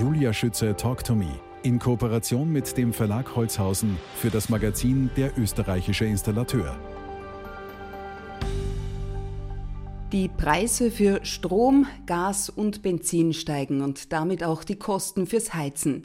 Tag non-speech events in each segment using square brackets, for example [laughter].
Julia Schütze Talk to Me in Kooperation mit dem Verlag Holzhausen für das Magazin Der österreichische Installateur. Die Preise für Strom, Gas und Benzin steigen und damit auch die Kosten fürs Heizen.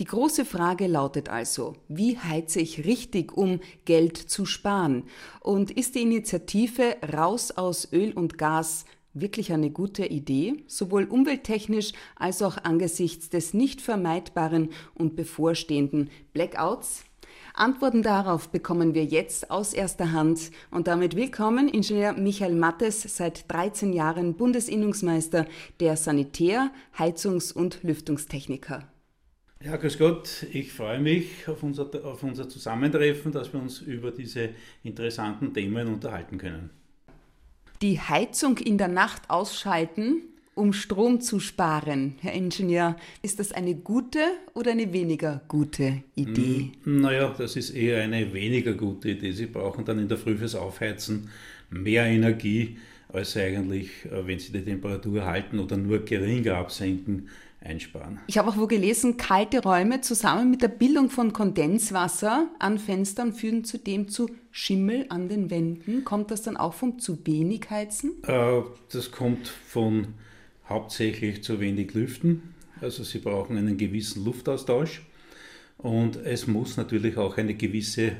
Die große Frage lautet also, wie heize ich richtig, um Geld zu sparen? Und ist die Initiative Raus aus Öl und Gas wirklich eine gute Idee, sowohl umwelttechnisch als auch angesichts des nicht vermeidbaren und bevorstehenden Blackouts? Antworten darauf bekommen wir jetzt aus erster Hand und damit willkommen Ingenieur Michael Mattes, seit 13 Jahren Bundesinnungsmeister der Sanitär-, Heizungs- und Lüftungstechniker. Ja, grüß Gott, ich freue mich auf unser, auf unser Zusammentreffen, dass wir uns über diese interessanten Themen unterhalten können. Die Heizung in der Nacht ausschalten um Strom zu sparen. Herr Ingenieur, ist das eine gute oder eine weniger gute Idee? Hm, naja, das ist eher eine weniger gute Idee. Sie brauchen dann in der Früh fürs Aufheizen mehr Energie, als eigentlich, äh, wenn Sie die Temperatur halten oder nur geringer absenken, einsparen. Ich habe auch wo gelesen, kalte Räume zusammen mit der Bildung von Kondenswasser an Fenstern führen zudem zu Schimmel an den Wänden. Kommt das dann auch vom zu wenig Heizen? Äh, das kommt von hauptsächlich zu wenig lüften. Also sie brauchen einen gewissen Luftaustausch und es muss natürlich auch eine gewisse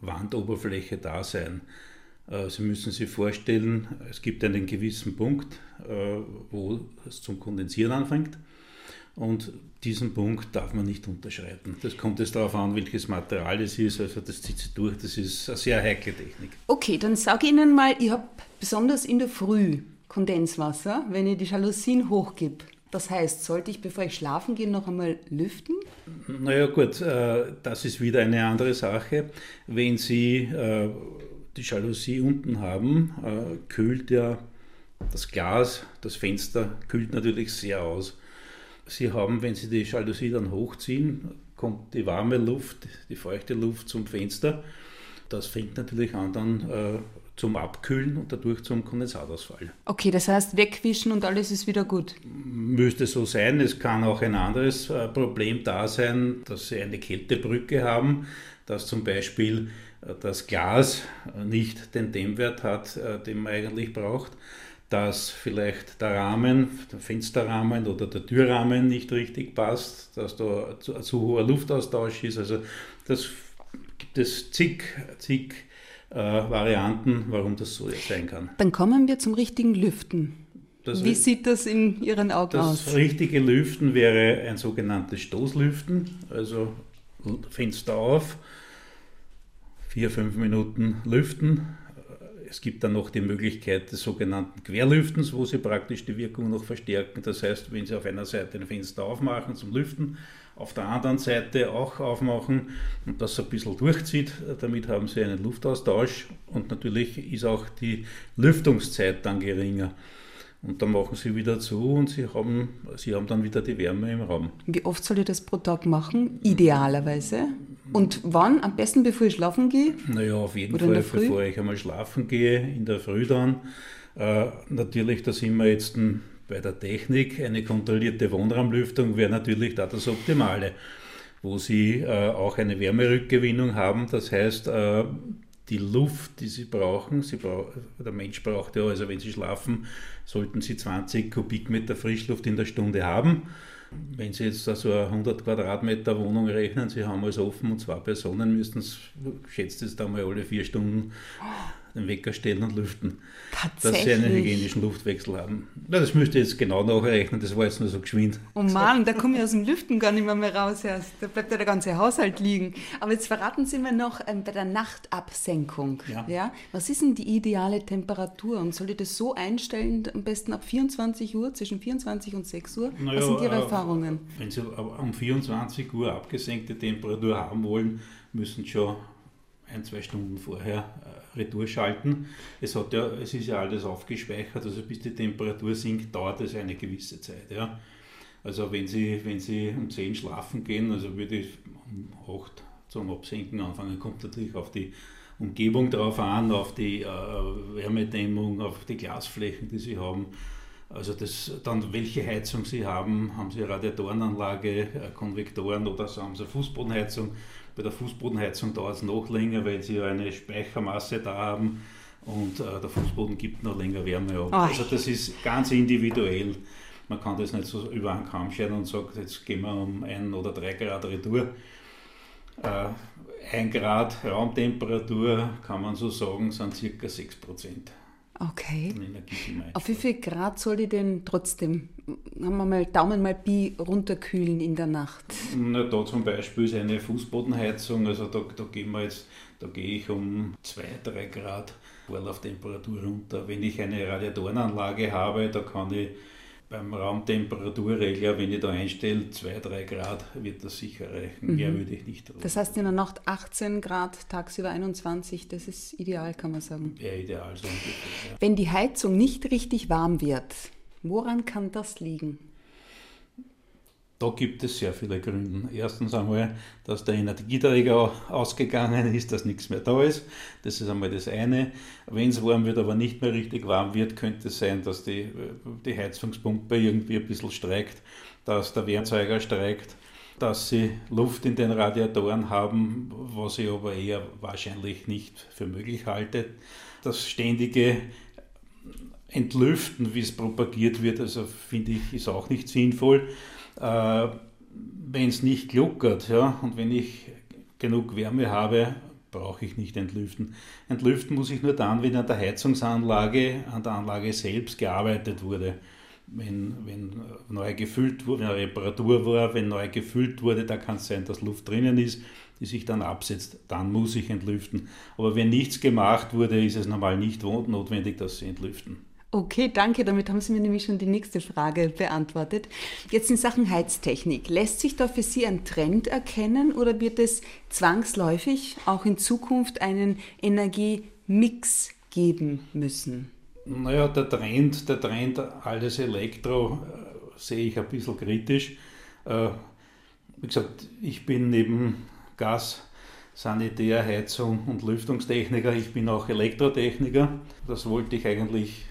Wandoberfläche da sein. Äh, sie müssen sich vorstellen, es gibt einen gewissen Punkt, äh, wo es zum Kondensieren anfängt. Und diesen Punkt darf man nicht unterschreiten. Das kommt jetzt darauf an, welches Material es ist. Also das zieht sich durch. Das ist eine sehr heikle Technik. Okay, dann sage ich Ihnen mal, ich habe besonders in der Früh Kondenswasser, wenn ich die Jalousien hochgebe. Das heißt, sollte ich, bevor ich schlafen gehe, noch einmal lüften? Naja gut, äh, das ist wieder eine andere Sache. Wenn Sie äh, die Jalousie unten haben, äh, kühlt ja das Glas, das Fenster kühlt natürlich sehr aus. Sie haben, wenn Sie die Jalousie dann hochziehen, kommt die warme Luft, die feuchte Luft zum Fenster. Das fängt natürlich an, dann zum Abkühlen und dadurch zum Kondensatausfall. Okay, das heißt wegwischen und alles ist wieder gut. Müsste so sein. Es kann auch ein anderes äh, Problem da sein, dass Sie eine Kältebrücke haben, dass zum Beispiel äh, das Glas äh, nicht den Dämmwert hat, den man eigentlich braucht dass vielleicht der Rahmen, der Fensterrahmen oder der Türrahmen nicht richtig passt, dass da zu, zu hoher Luftaustausch ist. Also das gibt es zig, zig äh, Varianten, warum das so sein kann. Dann kommen wir zum richtigen Lüften. Das Wie sieht das in Ihren Augen das aus? Das richtige Lüften wäre ein sogenanntes Stoßlüften, also Fenster auf, vier, fünf Minuten lüften. Es gibt dann noch die Möglichkeit des sogenannten Querlüftens, wo Sie praktisch die Wirkung noch verstärken. Das heißt, wenn Sie auf einer Seite ein Fenster aufmachen zum Lüften, auf der anderen Seite auch aufmachen und das ein bisschen durchzieht. Damit haben Sie einen Luftaustausch und natürlich ist auch die Lüftungszeit dann geringer. Und dann machen Sie wieder zu und Sie haben, Sie haben dann wieder die Wärme im Raum. Wie oft soll ich das pro Tag machen? Idealerweise. Und wann? Am besten, bevor ich schlafen gehe? Naja, auf jeden Oder Fall, bevor ich einmal schlafen gehe, in der Früh dann. Äh, natürlich, da sind wir jetzt bei der Technik eine kontrollierte Wohnraumlüftung wäre natürlich da das Optimale, wo Sie äh, auch eine Wärmerückgewinnung haben. Das heißt, äh, die Luft, die Sie brauchen, Sie brauch, der Mensch braucht ja, also wenn Sie schlafen, sollten Sie 20 Kubikmeter Frischluft in der Stunde haben. Wenn Sie jetzt also eine 100 Quadratmeter Wohnung rechnen, Sie haben alles offen und zwei Personen, müssten es, schätzt es da mal alle vier Stunden den Wecker stellen und lüften, dass sie einen hygienischen Luftwechsel haben. Ja, das müsste ich jetzt genau nachrechnen, das war jetzt nur so geschwind. Oh Mann, da komme ich aus dem Lüften gar nicht mehr, mehr raus erst. Da bleibt ja der ganze Haushalt liegen. Aber jetzt verraten Sie mir noch ähm, bei der Nachtabsenkung. Ja. ja. Was ist denn die ideale Temperatur? Und soll ich das so einstellen, am besten ab 24 Uhr, zwischen 24 und 6 Uhr? Naja, Was sind Ihre äh, Erfahrungen? Wenn Sie um 24 Uhr abgesenkte Temperatur haben wollen, müssen schon ein, zwei Stunden vorher äh, Retour schalten. Es, hat ja, es ist ja alles aufgespeichert, also bis die Temperatur sinkt, dauert es eine gewisse Zeit. Ja. Also wenn Sie, wenn Sie um 10 schlafen gehen, also würde ich um 8 zum Absenken anfangen, kommt natürlich auf die Umgebung drauf an, auf die äh, Wärmedämmung, auf die Glasflächen, die Sie haben. Also das, dann welche Heizung Sie haben, haben Sie eine Radiatorenanlage, Konvektoren oder so haben Sie eine Fußbodenheizung. Bei der Fußbodenheizung dauert es noch länger, weil Sie eine Speichermasse da haben und äh, der Fußboden gibt noch länger Wärme ab. Also das ist ganz individuell. Man kann das nicht so über einen Kamm scheren und sagt, jetzt gehen wir um ein oder drei Grad Retour. Äh, ein Grad Raumtemperatur, kann man so sagen, sind circa 6 Prozent. Okay. Auf wie viel Grad soll ich denn trotzdem, haben wir mal Daumen mal Pi runterkühlen in der Nacht? Na, da zum Beispiel ist eine Fußbodenheizung, also da, da gehen wir jetzt, da gehe ich um 2, 3 Grad Vorlauftemperatur runter. Wenn ich eine Radiatorenanlage habe, da kann ich beim Raumtemperaturregler, wenn ich da einstelle, 2-3 Grad, wird das sicher reichen. Mhm. Mehr würde ich nicht drauf. Das heißt in der Nacht 18 Grad, tagsüber 21, das ist ideal, kann man sagen. Ja, ideal so ungefähr. Ja. Wenn die Heizung nicht richtig warm wird, woran kann das liegen? Da gibt es sehr viele Gründe. Erstens einmal, dass der Energieträger ausgegangen ist, dass nichts mehr da ist. Das ist einmal das eine. Wenn es warm wird, aber nicht mehr richtig warm wird, könnte es sein, dass die, die Heizungspumpe irgendwie ein bisschen streikt, dass der Wärmzeuger streikt, dass sie Luft in den Radiatoren haben, was ich aber eher wahrscheinlich nicht für möglich halte. Das ständige Entlüften, wie es propagiert wird, also finde ich, ist auch nicht sinnvoll äh, wenn es nicht gluckert ja, und wenn ich genug Wärme habe, brauche ich nicht entlüften. Entlüften muss ich nur dann, wenn an der Heizungsanlage, an der Anlage selbst gearbeitet wurde. Wenn, wenn neu gefüllt wurde, wenn eine Reparatur war, wenn neu gefüllt wurde, da kann es sein, dass Luft drinnen ist, die sich dann absetzt, dann muss ich entlüften. Aber wenn nichts gemacht wurde, ist es normal nicht notwendig, dass Sie entlüften. Okay, danke. Damit haben Sie mir nämlich schon die nächste Frage beantwortet. Jetzt in Sachen Heiztechnik. Lässt sich da für Sie ein Trend erkennen oder wird es zwangsläufig auch in Zukunft einen Energiemix geben müssen? Naja, der Trend, der Trend alles Elektro äh, sehe ich ein bisschen kritisch. Äh, wie gesagt, ich bin neben Gas, Sanitär, Heizung und Lüftungstechniker, ich bin auch Elektrotechniker. Das wollte ich eigentlich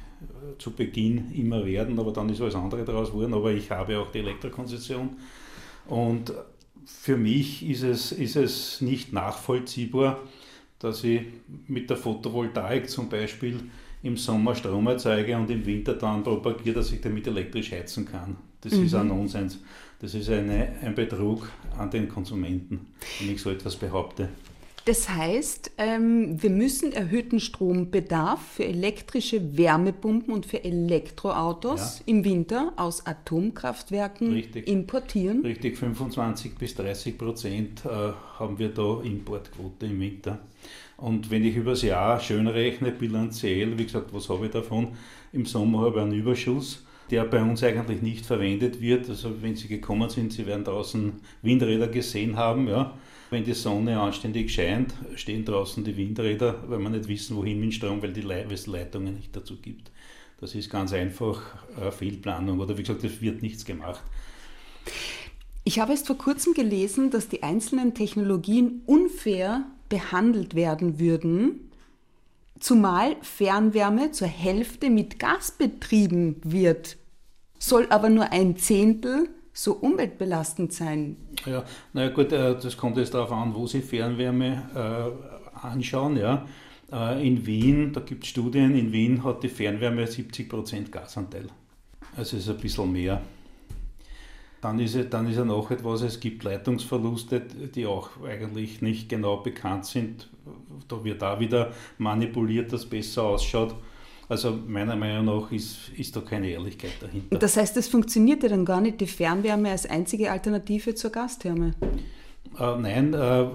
zu Beginn immer werden, aber dann ist alles andere daraus geworden. Aber ich habe auch die Elektrokonzession. Und für mich ist es, ist es nicht nachvollziehbar, dass ich mit der Photovoltaik zum Beispiel im Sommer Strom erzeuge und im Winter dann propagiere, dass ich damit elektrisch heizen kann. Das mhm. ist ein Nonsens. Das ist eine, ein Betrug an den Konsumenten, wenn ich so etwas behaupte. Das heißt, ähm, wir müssen erhöhten Strombedarf für elektrische Wärmepumpen und für Elektroautos ja. im Winter aus Atomkraftwerken Richtig. importieren. Richtig, 25 bis 30 Prozent äh, haben wir da Importquote im Winter. Und wenn ich übers Jahr schön rechne, bilanziell, wie gesagt, was habe ich davon? Im Sommer habe ich einen Überschuss der bei uns eigentlich nicht verwendet wird. Also wenn Sie gekommen sind, Sie werden draußen Windräder gesehen haben, ja. Wenn die Sonne anständig scheint, stehen draußen die Windräder, weil wir nicht wissen, wohin mit Strom, weil, die es Leitungen nicht dazu gibt. Das ist ganz einfach eine Fehlplanung oder wie gesagt, es wird nichts gemacht. Ich habe erst vor kurzem gelesen, dass die einzelnen Technologien unfair behandelt werden würden, zumal Fernwärme zur Hälfte mit Gas betrieben wird, soll aber nur ein Zehntel so umweltbelastend sein? Ja, naja gut, äh, das kommt jetzt darauf an, wo Sie Fernwärme äh, anschauen. Ja. Äh, in Wien, da gibt es Studien, in Wien hat die Fernwärme 70% Gasanteil. Also ist ein bisschen mehr. Dann ist, dann ist ja noch etwas, es gibt Leitungsverluste, die auch eigentlich nicht genau bekannt sind. Da wird da wieder manipuliert, dass es besser ausschaut. Also meiner Meinung nach ist, ist da keine Ehrlichkeit dahinter. Das heißt, es funktioniert ja dann gar nicht die Fernwärme als einzige Alternative zur Gastherme? Äh, nein, äh,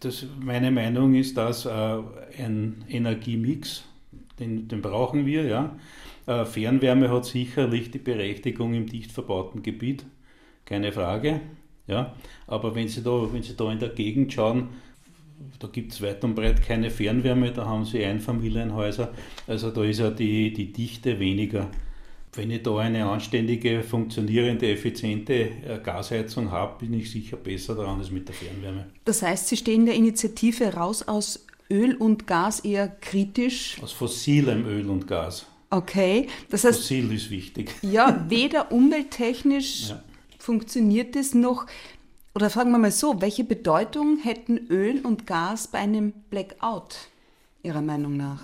das, meine Meinung ist, dass äh, ein Energiemix, den, den brauchen wir. Ja. Äh, Fernwärme hat sicherlich die Berechtigung im dicht verbauten Gebiet, keine Frage. Ja. Aber wenn Sie, da, wenn Sie da in der Gegend schauen, da gibt es weit und breit keine Fernwärme, da haben sie Einfamilienhäuser. Also da ist ja die, die Dichte weniger. Wenn ich da eine anständige, funktionierende, effiziente äh, Gasheizung habe, bin ich sicher besser daran als mit der Fernwärme. Das heißt, Sie stehen der Initiative raus aus Öl und Gas eher kritisch? Aus fossilem Öl und Gas. Okay, das heißt. Fossil ist wichtig. Ja, weder umwelttechnisch ja. funktioniert es noch. Oder fragen wir mal so, welche Bedeutung hätten Öl und Gas bei einem Blackout, Ihrer Meinung nach?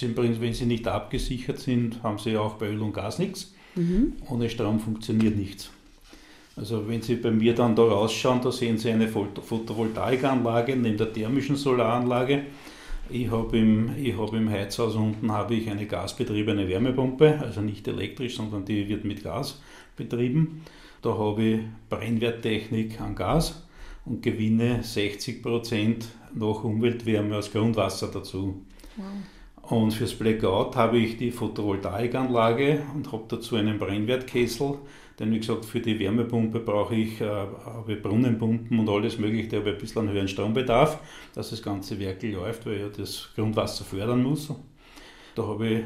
Wenn sie nicht abgesichert sind, haben sie auch bei Öl und Gas nichts. Mhm. Ohne Strom funktioniert nichts. Also wenn Sie bei mir dann da rausschauen, da sehen Sie eine Photovoltaikanlage neben der thermischen Solaranlage. Ich habe im, hab im Heizhaus unten habe ich eine gasbetriebene Wärmepumpe, also nicht elektrisch, sondern die wird mit Gas betrieben. Da habe ich Brennwerttechnik an Gas und gewinne 60% noch Umweltwärme aus Grundwasser dazu. Wow. Und fürs Blackout habe ich die Photovoltaikanlage und habe dazu einen Brennwertkessel denn wie gesagt, für die Wärmepumpe brauche ich, äh, habe Brunnenpumpen und alles mögliche, da habe ich ein bisschen einen höheren Strombedarf, dass das ganze Werk läuft, weil ich ja das Grundwasser fördern muss. Da habe ich äh,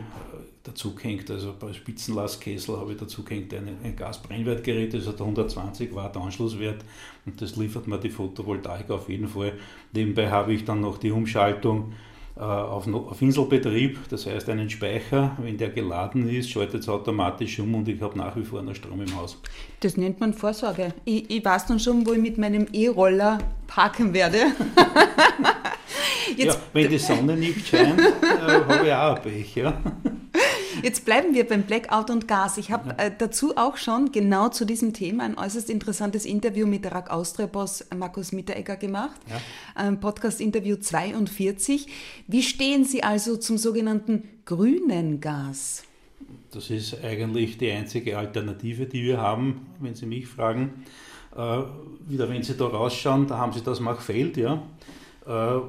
dazu gehängt, also bei Spitzenlastkessel habe ich dazu gehängt ein, ein Gasbrennwertgerät, das hat 120 Watt Anschlusswert und das liefert mir die Photovoltaik auf jeden Fall. Nebenbei habe ich dann noch die Umschaltung äh, auf, auf Inselbetrieb, das heißt einen Speicher, wenn der geladen ist, schaltet es automatisch um und ich habe nach wie vor noch Strom im Haus. Das nennt man Vorsorge. Ich, ich weiß dann schon, wo ich mit meinem E-Roller parken werde. [laughs] Jetzt, ja, wenn die Sonne nicht scheint, äh, habe ich auch ein Pech. Ja. Jetzt bleiben wir beim Blackout und Gas. Ich habe äh, dazu auch schon genau zu diesem Thema ein äußerst interessantes Interview mit der RAG Austria-Boss Markus Mitteregger gemacht. Ja. Ähm, Podcast-Interview 42. Wie stehen Sie also zum sogenannten grünen Gas? Das ist eigentlich die einzige Alternative, die wir haben, wenn Sie mich fragen. Äh, wieder, wenn Sie da rausschauen, da haben Sie das Machfeld, ja. Äh,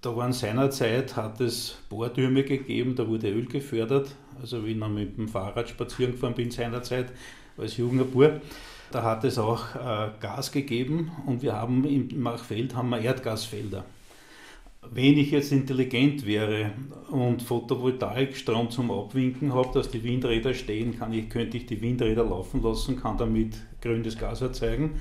da waren seinerzeit, hat es Bohrtürme gegeben, da wurde Öl gefördert. Also wie ich noch mit dem Fahrrad spazieren gefahren bin seinerzeit als junger Bub, da hat es auch äh, Gas gegeben und wir haben im Machfeld haben wir Erdgasfelder. Wenn ich jetzt intelligent wäre und Photovoltaikstrom zum Abwinken habe, dass die Windräder stehen, kann ich, könnte ich die Windräder laufen lassen, kann damit grünes Gas erzeugen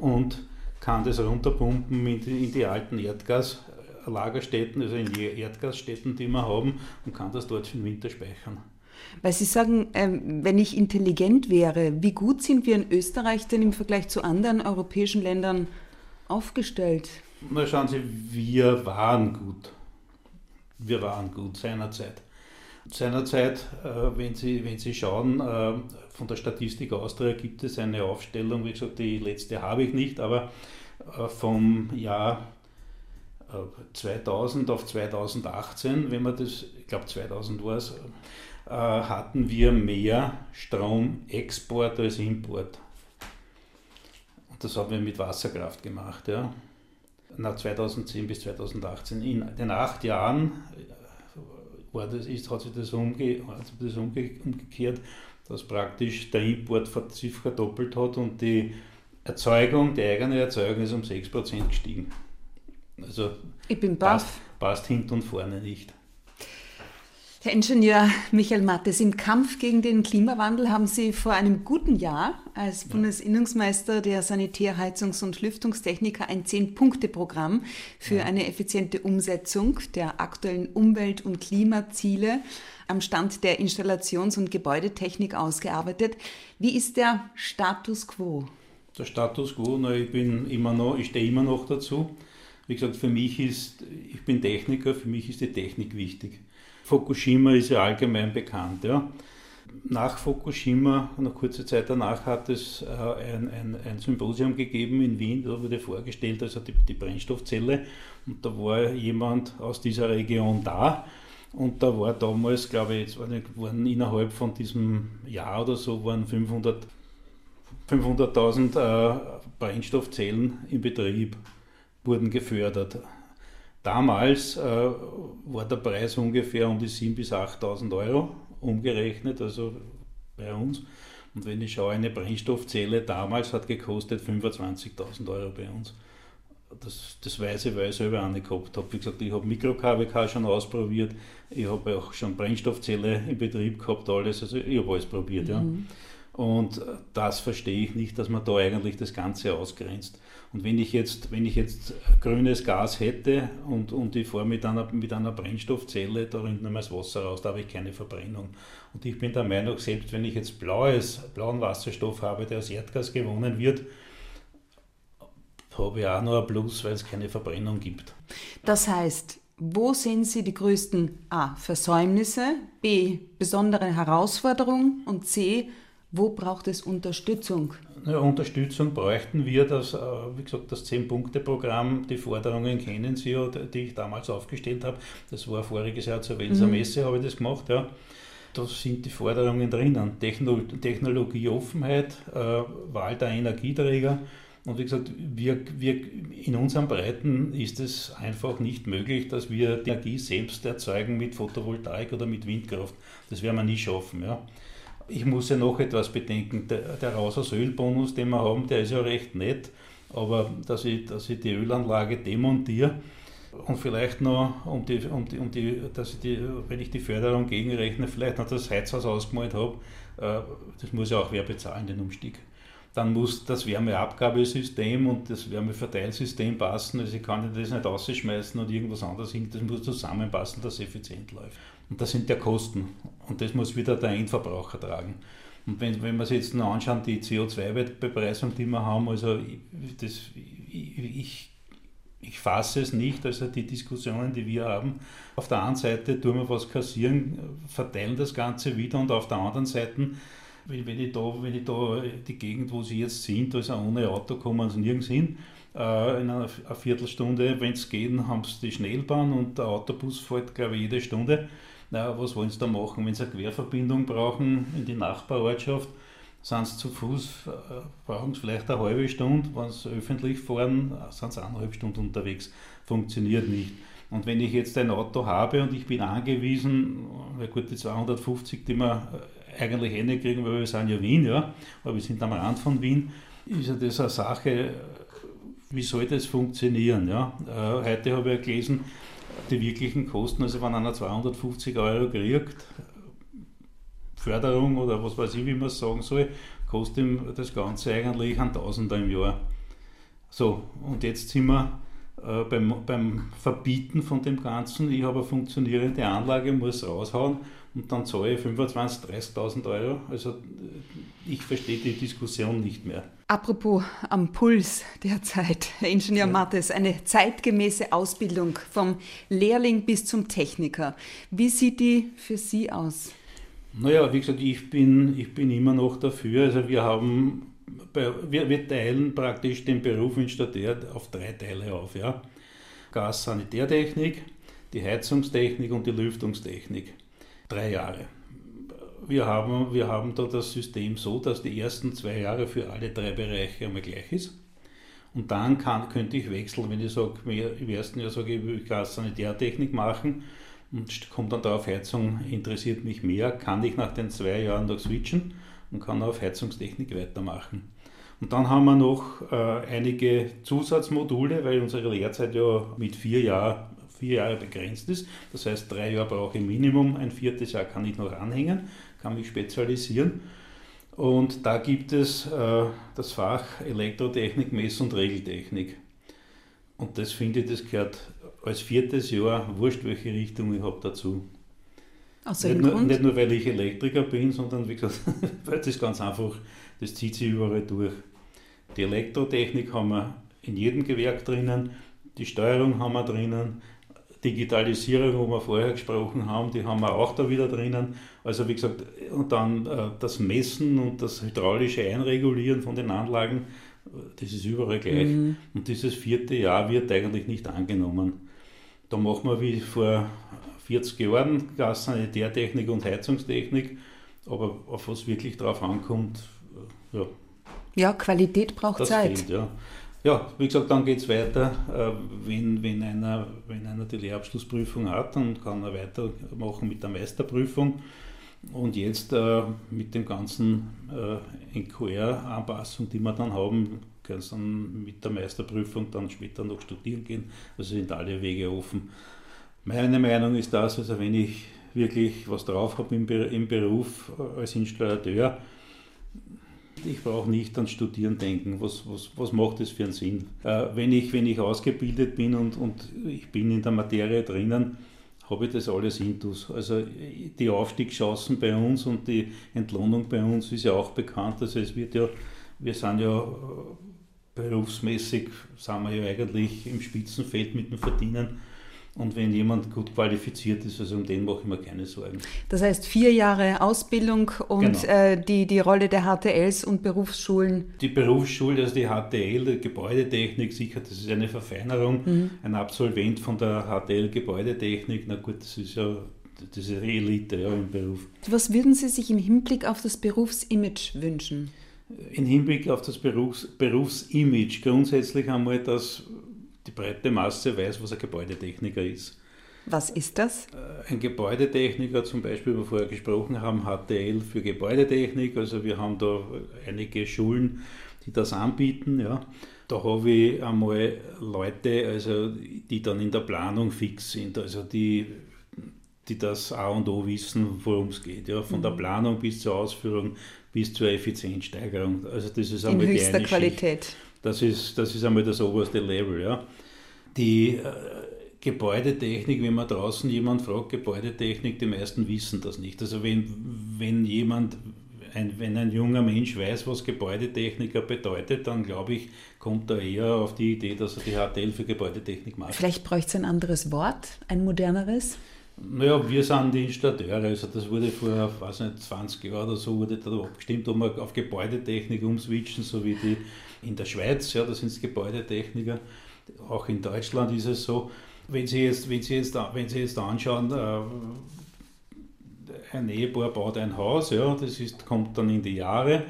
und kann das runterpumpen in die, in die alten Erdgaslagerstätten, also in die Erdgasstätten, die wir haben, und kann das dort für den Winter speichern. Weil Sie sagen, ähm, wenn ich intelligent wäre, wie gut sind wir in Österreich denn im Vergleich zu anderen europäischen Ländern aufgestellt? Na schauen Sie, wir waren gut. Wir waren gut seinerzeit. Seinerzeit, äh, wenn, Sie, wenn Sie schauen, äh, von der Statistik Austria gibt es eine Aufstellung, wie gesagt, die letzte habe ich nicht, aber äh, vom Jahr 2000 auf 2018, wenn man das, ich glaube 2000 war es, hatten wir mehr Stromexport als Import. Und das haben wir mit Wasserkraft gemacht. Ja. Nach 2010 bis 2018. In den acht Jahren war das, ist, hat sich das, umge, hat sich das umge, umgekehrt, dass praktisch der Import verdoppelt hat und die Erzeugung, die eigene Erzeugung ist um 6% gestiegen. Also ich bin passt, passt hinten und vorne nicht. Herr Ingenieur Michael Mattes, im Kampf gegen den Klimawandel haben Sie vor einem guten Jahr als Bundesinnungsmeister der Sanitär-, Heizungs- und Lüftungstechniker ein Zehn-Punkte-Programm für ja. eine effiziente Umsetzung der aktuellen Umwelt- und Klimaziele am Stand der Installations- und Gebäudetechnik ausgearbeitet. Wie ist der Status quo? Der Status quo, na, ich bin immer noch, ich stehe immer noch dazu. Wie gesagt, für mich ist, ich bin Techniker, für mich ist die Technik wichtig. Fukushima ist ja allgemein bekannt. Ja. Nach Fukushima, eine kurze Zeit danach, hat es äh, ein, ein, ein, Symposium gegeben in Wien, da wurde vorgestellt, also die, die Brennstoffzelle, und da war jemand aus dieser Region da. Und da war damals, glaube ich, jetzt waren, innerhalb von diesem Jahr oder so, waren 500 500.000 äh, Brennstoffzellen in Betrieb, wurden gefördert. Damals äh, war der Preis ungefähr um die 7.000 bis 8.000 Euro umgerechnet, also bei uns. Und wenn ich schaue, eine Brennstoffzelle damals hat gekostet 25.000 Euro bei uns. Das, das weiß ich, weil ich selber nicht gehabt habe. Wie gesagt, ich habe Mikro-KWK schon ausprobiert, ich habe auch schon Brennstoffzelle in Betrieb gehabt, alles, also ich habe alles probiert. Mhm. Ja. Und das verstehe ich nicht, dass man da eigentlich das Ganze ausgrenzt. Und wenn ich jetzt, wenn ich jetzt grünes Gas hätte und, und ich fahre mit einer, mit einer Brennstoffzelle, da rinnt nur das Wasser raus, da habe ich keine Verbrennung. Und ich bin der Meinung, selbst wenn ich jetzt blaues, blauen Wasserstoff habe, der aus Erdgas gewonnen wird, habe ich auch noch ein Plus, weil es keine Verbrennung gibt. Das heißt, wo sehen Sie die größten A. Versäumnisse, B. besondere Herausforderungen und C. Wo braucht es Unterstützung? Ja, Unterstützung bräuchten wir, das, äh, wie gesagt, das 10-Punkte-Programm, die Forderungen kennen Sie ja, die ich damals aufgestellt habe. Das war voriges Jahr zur Welser mhm. Messe, habe ich das gemacht. Ja. Da sind die Forderungen drinnen. Technologieoffenheit, äh, Wahl der Energieträger. Und wie gesagt, wir, wir, in unseren Breiten ist es einfach nicht möglich, dass wir die Energie selbst erzeugen mit Photovoltaik oder mit Windkraft. Das werden wir nie schaffen. Ja ich muss ja noch etwas bedenken. Der, der Raus aus den wir haben, der ist ja recht nett, aber dass ich, dass ich die Ölanlage demontiere und vielleicht noch, um die, um die, um die, dass ich die, wenn ich die Förderung gegenrechne, vielleicht noch das Heizhaus ausgemalt habe, äh, das muss ja auch wer bezahlen, den Umstieg. Dann muss das Wärmeabgabesystem und das Wärmeverteilsystem passen. Also ich kann das nicht rausschmeißen und irgendwas anderes hin. Das muss zusammenpassen, dass es effizient läuft. Und das sind ja Kosten. Und das muss wieder der Endverbraucher tragen. Und wenn, wenn wir uns jetzt noch anschauen, die CO2-Bepreisung, die wir haben, also das, ich, ich, fasse es nicht, also die Diskussionen, die wir haben, auf der einen Seite tun wir was kassieren, verteilen das Ganze wieder und auf der anderen Seite, wenn, wenn, ich, da, wenn ich da die Gegend, wo sie jetzt sind, also ohne Auto kommen sie nirgends hin, äh, in einer Viertelstunde, wenn es geht, haben sie die Schnellbahn und der Autobus fährt, glaube ich, jede Stunde naja, was wollen sie da machen? Wenn sie eine Querverbindung brauchen in die Nachbarortschaft, sind sie zu Fuß, äh, brauchen sie vielleicht eine halbe Stunde. Wenn sie öffentlich fahren, sind sie eineinhalb Stunden unterwegs. Funktioniert nicht. Und wenn ich jetzt ein Auto habe und ich bin angewiesen, na gut, die 250, die wir äh, eigentlich eh nicht kriegen, weil wir sind ja Wien, ja, aber wir sind am Rand von Wien, ist ja das eine Sache, wie soll das funktionieren? Ja? Äh, heute habe ich gelesen, die wirklichen Kosten, also wenn einer 250 Euro kriegt, Förderung oder was weiß ich, wie man es sagen soll, kostet ihm das Ganze eigentlich ein Tausender im Jahr. So, und jetzt sind wir äh, beim, beim Verbieten von dem Ganzen. Ich habe eine funktionierende Anlage, muss raushauen und dann zahle ich 25.000, 30.000 Euro. Also ich verstehe die Diskussion nicht mehr. Apropos am Puls [laughs] der Zeit, Herr Ingenieur ja. Mattes, eine zeitgemäße Ausbildung vom Lehrling bis zum Techniker. Wie sieht die für Sie aus? Naja, wie gesagt, ich bin, ich bin immer noch dafür. Also wir haben, wir, wir teilen praktisch den Beruf Installateur auf drei Teile auf. Ja? Gas, Sanitärtechnik, die Heizungstechnik und die Lüftungstechnik. Drei Jahre wir haben, wir haben da das System so, dass die ersten zwei Jahre für alle drei Bereiche einmal gleich ist. Und dann kann, könnte ich wechseln, wenn ich sage, im ersten Jahr sage ich, ich kann Sanitärtechnik machen und kommt dann darauf, Heizung interessiert mich mehr, kann ich nach den zwei Jahren noch switchen und kann auf Heizungstechnik weitermachen. Und dann haben wir noch äh, einige Zusatzmodule, weil unsere Lehrzeit ja mit vier Jahren vier Jahre begrenzt ist. Das heißt, drei Jahre brauche ich Minimum, ein viertes Jahr kann ich noch anhängen kann mich spezialisieren. Und da gibt es äh, das Fach Elektrotechnik, Mess- und Regeltechnik. Und das finde ich, das gehört als viertes Jahr, wurscht welche Richtung ich habe, dazu. Aus nicht, nur, nicht nur, weil ich Elektriker bin, sondern wie gesagt, [laughs] weil das ganz einfach, das zieht sich überall durch. Die Elektrotechnik haben wir in jedem Gewerk drinnen, die Steuerung haben wir drinnen, Digitalisierung, wo wir vorher gesprochen haben, die haben wir auch da wieder drinnen. Also wie gesagt, und dann äh, das Messen und das hydraulische Einregulieren von den Anlagen, das ist überall gleich. Mhm. Und dieses vierte Jahr wird eigentlich nicht angenommen. Da machen wir wie vor 40 Jahren Gassanitärtechnik und Heizungstechnik, aber auf was wirklich drauf ankommt, äh, ja. Ja, Qualität braucht Zeit. Fehlt, ja. Ja, wie gesagt, dann geht es weiter. Äh, wenn, wenn, einer, wenn einer die Lehrabschlussprüfung hat, dann kann er weitermachen mit der Meisterprüfung. Und jetzt äh, mit dem ganzen äh, NQR-Anpassung, die wir dann haben, können sie dann mit der Meisterprüfung dann später noch studieren gehen. Also sind alle Wege offen. Meine Meinung ist das, also wenn ich wirklich was drauf habe im, im Beruf als Installateur, Ich brauche nicht an Studieren denken. Was, was, was macht das für einen Sinn? Äh, wenn, ich, wenn ich ausgebildet bin und, und ich bin in der Materie drinnen, habe ich das alles intus. Also die Aufstiegschancen bei uns und die Entlohnung bei uns ist ja auch bekannt. Also es wird ja, wir sind ja äh, berufsmäßig, sind wir ja eigentlich im Spitzenfeld mit dem Verdienen. Und wenn jemand gut qualifiziert ist, also um den mache ich mir keine Sorgen. Das heißt vier Jahre Ausbildung und genau. äh, die, die Rolle der HTLs und Berufsschulen? Die Berufsschule, also die HTL, die Gebäudetechnik, sicher, das ist eine Verfeinerung. Mhm. Ein Absolvent von der HTL Gebäudetechnik, na gut, das ist ja das ist eine Elite ja, im Beruf. Was würden Sie sich im Hinblick auf das Berufsimage wünschen? Im Hinblick auf das Berufs, Berufsimage grundsätzlich einmal, dass die breite Masse weiß, was ein Gebäudetechniker ist. Was ist das? Äh, ein Gebäudetechniker, zum Beispiel, wo wir vorher gesprochen haben, HTL für Gebäudetechnik. Also wir haben da einige Schulen, die das anbieten. Ja. Da habe ich einmal Leute, also, die dann in der Planung fix sind, also die, die das A und O wissen, worum es geht. Ja. Von mhm. der Planung bis zur Ausführung bis zur Effizienzsteigerung. Also das ist einmal in höchster Qualität. Schicht. Das ist, das ist einmal das oberste Level. Ja. Die äh, Gebäudetechnik, wenn man draußen jemand fragt, Gebäudetechnik, die meisten wissen das nicht. Also wenn, wenn jemand, ein, wenn ein junger Mensch weiß, was Gebäudetechniker bedeutet, dann glaube ich, kommt er eher auf die Idee, dass er die HTL für Gebäudetechnik macht. Vielleicht bräuchte es ein anderes Wort, ein moderneres? Naja, wir sind die Installateure, also das wurde vor, weiß nicht, 20 Jahren oder so, wurde da abgestimmt, ob wir auf Gebäudetechnik umswitchen, so wie die in der Schweiz, ja, da sind es Gebäudetechniker, auch in Deutschland ist es so. Wenn Sie jetzt, wenn Sie jetzt, wenn Sie jetzt anschauen, äh, ein Ehepaar baut ein Haus, ja, das ist, kommt dann in die Jahre,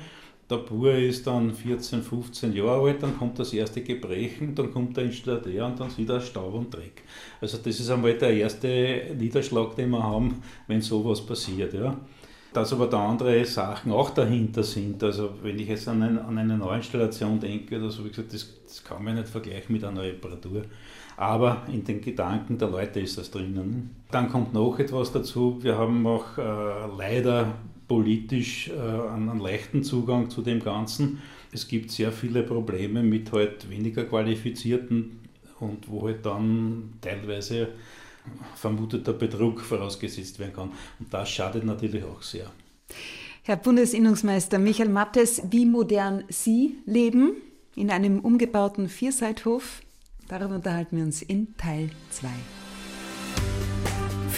der Bauer ist dann 14, 15 Jahre alt, dann kommt das erste Gebrechen, dann kommt der Installateur und dann sieht er Staub und Dreck. Also das ist einmal der erste Niederschlag, den wir haben, wenn sowas passiert. Ja. Dass aber da andere Sachen auch dahinter sind. Also wenn ich jetzt an, ein, an eine Neuinstallation denke, oder so, wie gesagt, das, das kann man nicht vergleichen mit einer Reparatur. Aber in den Gedanken der Leute ist das drinnen. Dann kommt noch etwas dazu. Wir haben auch äh, leider politisch äh, einen, leichten Zugang zu dem Ganzen. Es gibt sehr viele Probleme mit halt weniger qualifizierten und wo halt dann teilweise vermuteter Betrug vorausgesetzt werden kann. Und das schadet natürlich auch sehr. Herr Bundesinnungsmeister Michael Mattes, wie modern Sie leben in einem umgebauten Vierseithof, darüber unterhalten wir uns in Teil 2.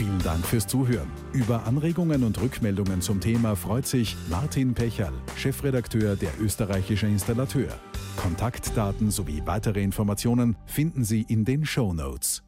Vielen Dank fürs Zuhören. Über Anregungen und Rückmeldungen zum Thema freut sich Martin Pecherl, Chefredakteur der Österreichische Installateur. Kontaktdaten sowie weitere Informationen finden Sie in den Show Notes.